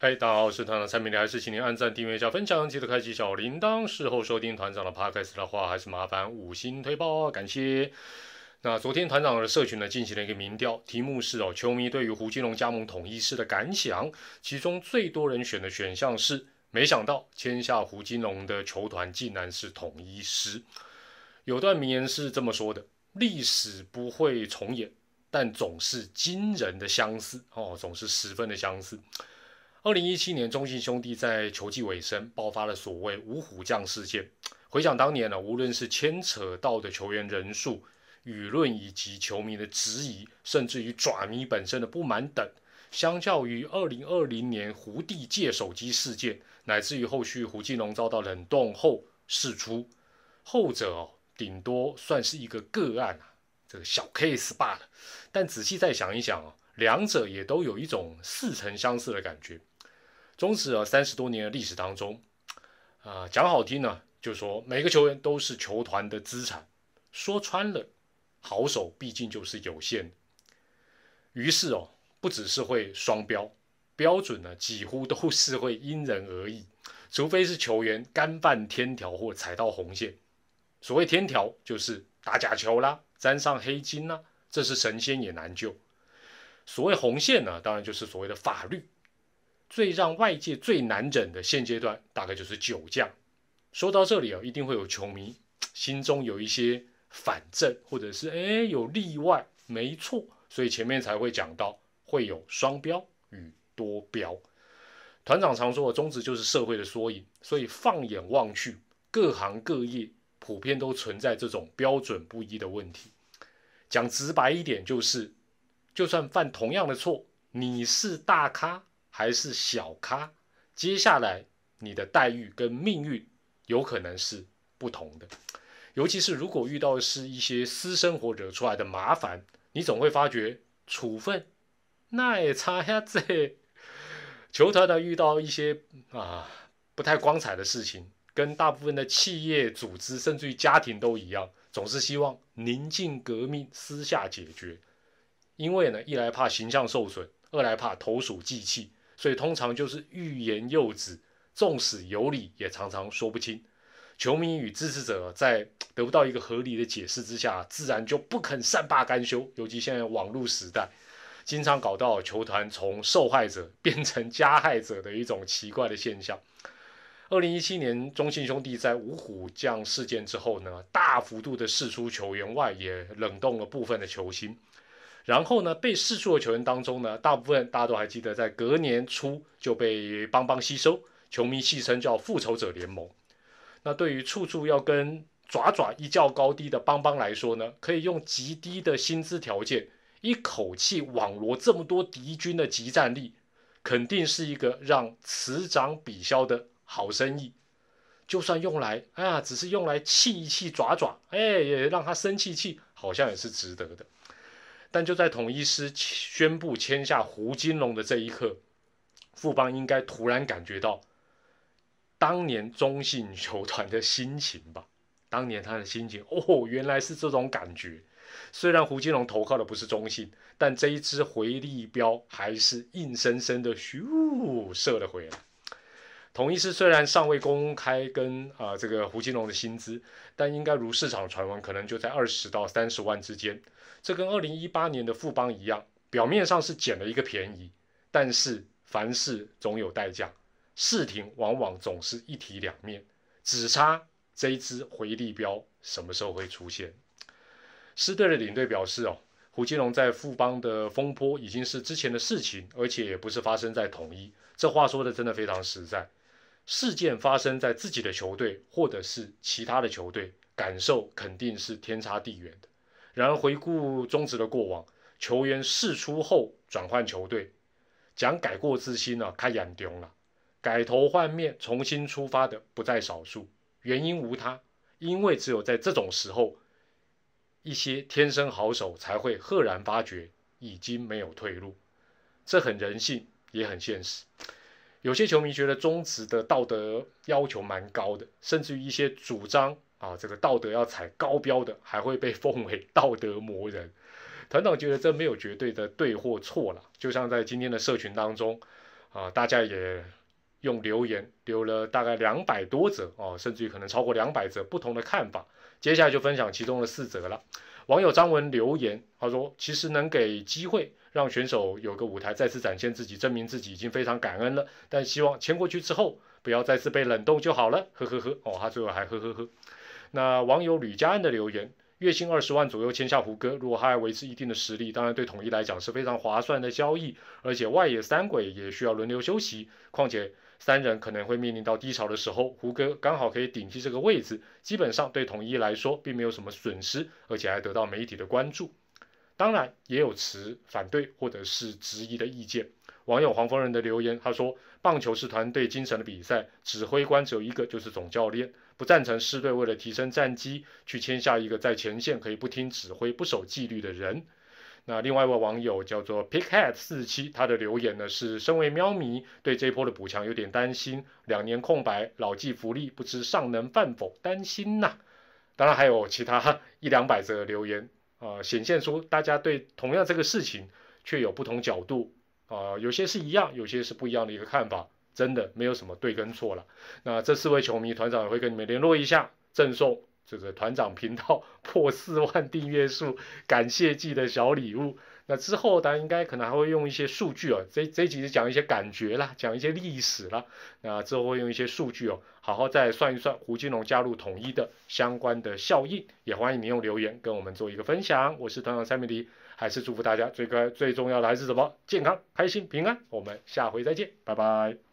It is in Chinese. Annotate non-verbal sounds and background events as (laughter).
嗨，大家好，我是团长蔡明还是请您按赞、订阅一下分享，记得开启小铃铛。事后收听团长的 podcast 的话，还是麻烦五星推报，感谢。那昨天团长的社群呢进行了一个民调，题目是哦，球迷对于胡金龙加盟统一师的感想，其中最多人选的选项是，没想到签下胡金龙的球团竟然是统一师。有段名言是这么说的：历史不会重演，但总是惊人的相似哦，总是十分的相似。二零一七年，中信兄弟在球季尾声爆发了所谓“五虎将”事件。(tsk) 回想当年呢，无论是牵扯到的球员人数、舆论以及球迷的质疑，甚至于爪迷本身的不满等，相较于二零二零年胡弟借手机事件，乃至于后续胡金龙遭到冷冻后释出，后者哦，顶多算是一个个案啊，这个小 case 罢了。但仔细再想一想哦，两者也都有一种似曾相识的感觉。中职啊，三十多年的历史当中，啊，讲好听呢，就说每个球员都是球团的资产；说穿了，好手毕竟就是有限的。于是哦，不只是会双标，标准呢几乎都是会因人而异，除非是球员干犯天条或踩到红线。所谓天条，就是打假球啦，沾上黑金啦，这是神仙也难救。所谓红线呢，当然就是所谓的法律。最让外界最难忍的现阶段，大概就是酒驾。说到这里啊，一定会有球迷心中有一些反正，或者是哎有例外，没错，所以前面才会讲到会有双标与多标。团长常说，中职就是社会的缩影，所以放眼望去，各行各业普遍都存在这种标准不一的问题。讲直白一点，就是就算犯同样的错，你是大咖。还是小咖，接下来你的待遇跟命运有可能是不同的。尤其是如果遇到是一些私生活惹出来的麻烦，你总会发觉处分那也差呀。这球团呢遇到一些啊不太光彩的事情，跟大部分的企业组织甚至于家庭都一样，总是希望宁静革命，私下解决。因为呢，一来怕形象受损，二来怕投鼠忌器。所以通常就是欲言又止，纵使有理也常常说不清。球迷与支持者在得不到一个合理的解释之下，自然就不肯善罢甘休。尤其现在网络时代，经常搞到球团从受害者变成加害者的一种奇怪的现象。二零一七年中信兄弟在五虎将事件之后呢，大幅度的释出球员外，也冷冻了部分的球星。然后呢，被释出的球员当中呢，大部分大家都还记得，在隔年初就被邦邦吸收，球迷戏称叫复仇者联盟。那对于处处要跟爪爪一较高低的邦邦来说呢，可以用极低的薪资条件，一口气网罗这么多敌军的集战力，肯定是一个让此长彼消的好生意。就算用来啊，只是用来气一气爪爪，哎，也让他生气气，好像也是值得的。但就在统一师宣布签下胡金龙的这一刻，富邦应该突然感觉到当年中信球团的心情吧？当年他的心情哦，原来是这种感觉。虽然胡金龙投靠的不是中信，但这一支回力标还是硬生生的咻射了回来。统一师虽然尚未公开跟啊这个胡金龙的薪资，但应该如市场传闻，可能就在二十到三十万之间。这跟二零一八年的富邦一样，表面上是捡了一个便宜，但是凡事总有代价，事情往往总是一体两面，只差这一支回力标什么时候会出现。师队的领队表示：“哦，胡金龙在富邦的风波已经是之前的事情，而且也不是发生在统一。”这话说的真的非常实在。事件发生在自己的球队或者是其他的球队，感受肯定是天差地远的。然而回顾中职的过往，球员释出后转换球队，讲改过自新呢，开眼中了，改头换面重新出发的不在少数。原因无他，因为只有在这种时候，一些天生好手才会赫然发觉已经没有退路。这很人性，也很现实。有些球迷觉得中职的道德要求蛮高的，甚至于一些主张啊，这个道德要踩高标的，还会被奉为 (laughs) 道德魔人。团长觉得这没有绝对的对或错了，就像在今天的社群当中，啊，大家也用留言留了大概两百多则哦，甚至于可能超过两百则不同的看法。接下来就分享其中的四则了。网友张文留言，他说：“其实能给机会让选手有个舞台再次展现自己、证明自己，已经非常感恩了。但希望签过去之后，不要再次被冷冻就好了。”呵呵呵，哦，他最后还呵呵呵。那网友吕家恩的留言。月薪二十万左右签下胡歌，如果他还维持一定的实力，当然对统一来讲是非常划算的交易。而且外野三鬼也需要轮流休息，况且三人可能会面临到低潮的时候，胡歌刚好可以顶替这个位置，基本上对统一来说并没有什么损失，而且还得到媒体的关注。当然也有持反对或者是质疑的意见。网友黄蜂人的留言，他说：“棒球是团队精神的比赛，指挥官只有一个，就是总教练。不赞成狮队为了提升战绩，去签下一个在前线可以不听指挥、不守纪律的人。”那另外一位网友叫做 Pickhead 四七，他的留言呢是：“身为喵迷，对这一波的补强有点担心，两年空白，老骥伏枥，不知尚能犯否？担心呐。”当然还有其他一两百则留言啊，显现出大家对同样这个事情却有不同角度。啊，有些是一样，有些是不一样的一个看法，真的没有什么对跟错了。那这四位球迷团长也会跟你们联络一下，赠送这个团长频道破四万订阅数感谢季的小礼物。那之后当然应该可能还会用一些数据哦，这这集是讲一些感觉啦，讲一些历史啦。那之后会用一些数据哦，好好再算一算胡金龙加入统一的相关的效应。也欢迎你用留言跟我们做一个分享。我是团长蔡美迪。还是祝福大家最该最重要的还是什么？健康、开心、平安。我们下回再见，拜拜。